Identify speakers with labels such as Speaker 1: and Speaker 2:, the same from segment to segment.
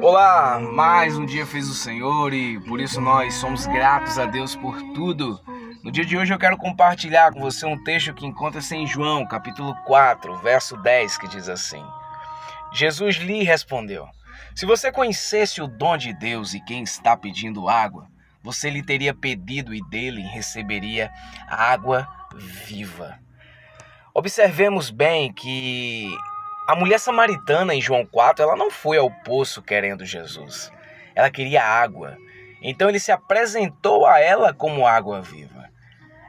Speaker 1: Olá, mais um dia fez o Senhor e por isso nós somos gratos a Deus por tudo. No dia de hoje eu quero compartilhar com você um texto que encontra-se em João, capítulo 4, verso 10, que diz assim: Jesus lhe respondeu: Se você conhecesse o dom de Deus e quem está pedindo água, você lhe teria pedido e dele receberia água viva. Observemos bem que a mulher samaritana em João 4, ela não foi ao poço querendo Jesus. Ela queria água. Então ele se apresentou a ela como água viva.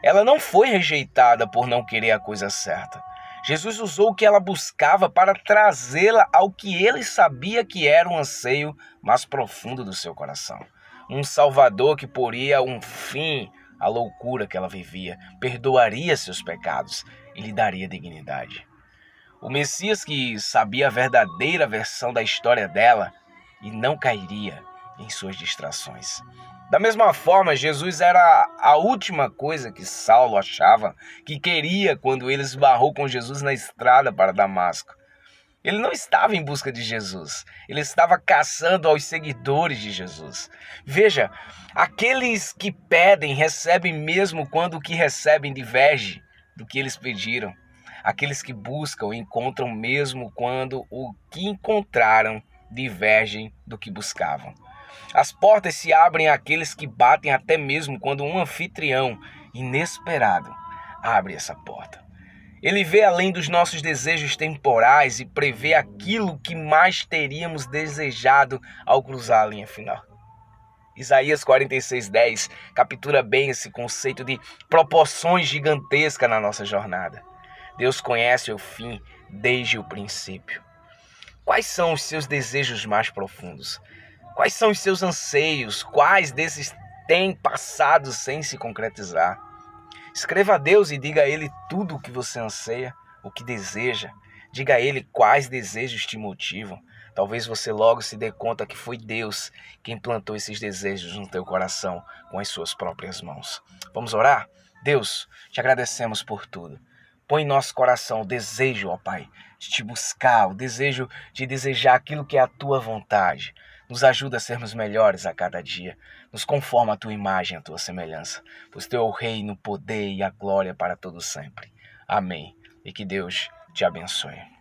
Speaker 1: Ela não foi rejeitada por não querer a coisa certa. Jesus usou o que ela buscava para trazê-la ao que ele sabia que era um anseio mais profundo do seu coração. Um Salvador que poria um fim à loucura que ela vivia, perdoaria seus pecados e lhe daria dignidade. O Messias que sabia a verdadeira versão da história dela e não cairia em suas distrações. Da mesma forma, Jesus era a última coisa que Saulo achava que queria quando ele esbarrou com Jesus na estrada para Damasco. Ele não estava em busca de Jesus, ele estava caçando aos seguidores de Jesus. Veja, aqueles que pedem recebem mesmo quando o que recebem diverge do que eles pediram. Aqueles que buscam encontram mesmo quando o que encontraram divergem do que buscavam. As portas se abrem àqueles que batem até mesmo quando um anfitrião inesperado abre essa porta. Ele vê além dos nossos desejos temporais e prevê aquilo que mais teríamos desejado ao cruzar a linha final. Isaías 46:10 captura bem esse conceito de proporções gigantescas na nossa jornada. Deus conhece o fim desde o princípio. Quais são os seus desejos mais profundos? Quais são os seus anseios? Quais desses têm passado sem se concretizar? Escreva a Deus e diga a Ele tudo o que você anseia, o que deseja. Diga a Ele quais desejos te motivam. Talvez você logo se dê conta que foi Deus quem plantou esses desejos no teu coração com as suas próprias mãos. Vamos orar? Deus, te agradecemos por tudo. Põe em nosso coração o desejo, ó Pai, de te buscar, o desejo de desejar aquilo que é a tua vontade. Nos ajuda a sermos melhores a cada dia. Nos conforma a tua imagem, a tua semelhança. Pois teu é o reino, o poder e a glória para todo sempre. Amém. E que Deus te abençoe.